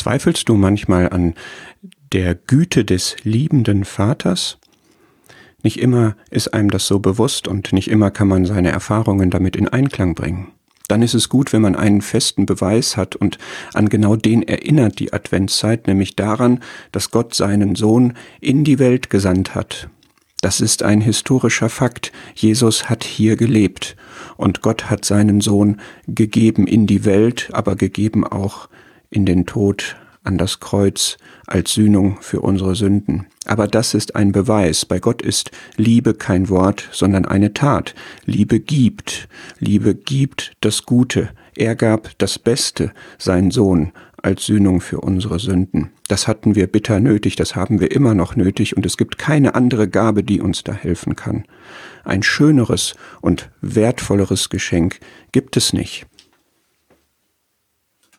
Zweifelst du manchmal an der Güte des liebenden Vaters? Nicht immer ist einem das so bewusst und nicht immer kann man seine Erfahrungen damit in Einklang bringen. Dann ist es gut, wenn man einen festen Beweis hat und an genau den erinnert die Adventszeit, nämlich daran, dass Gott seinen Sohn in die Welt gesandt hat. Das ist ein historischer Fakt. Jesus hat hier gelebt und Gott hat seinen Sohn gegeben in die Welt, aber gegeben auch in den Tod an das Kreuz als Sühnung für unsere Sünden. Aber das ist ein Beweis. Bei Gott ist Liebe kein Wort, sondern eine Tat. Liebe gibt. Liebe gibt das Gute. Er gab das Beste, sein Sohn, als Sühnung für unsere Sünden. Das hatten wir bitter nötig, das haben wir immer noch nötig, und es gibt keine andere Gabe, die uns da helfen kann. Ein schöneres und wertvolleres Geschenk gibt es nicht.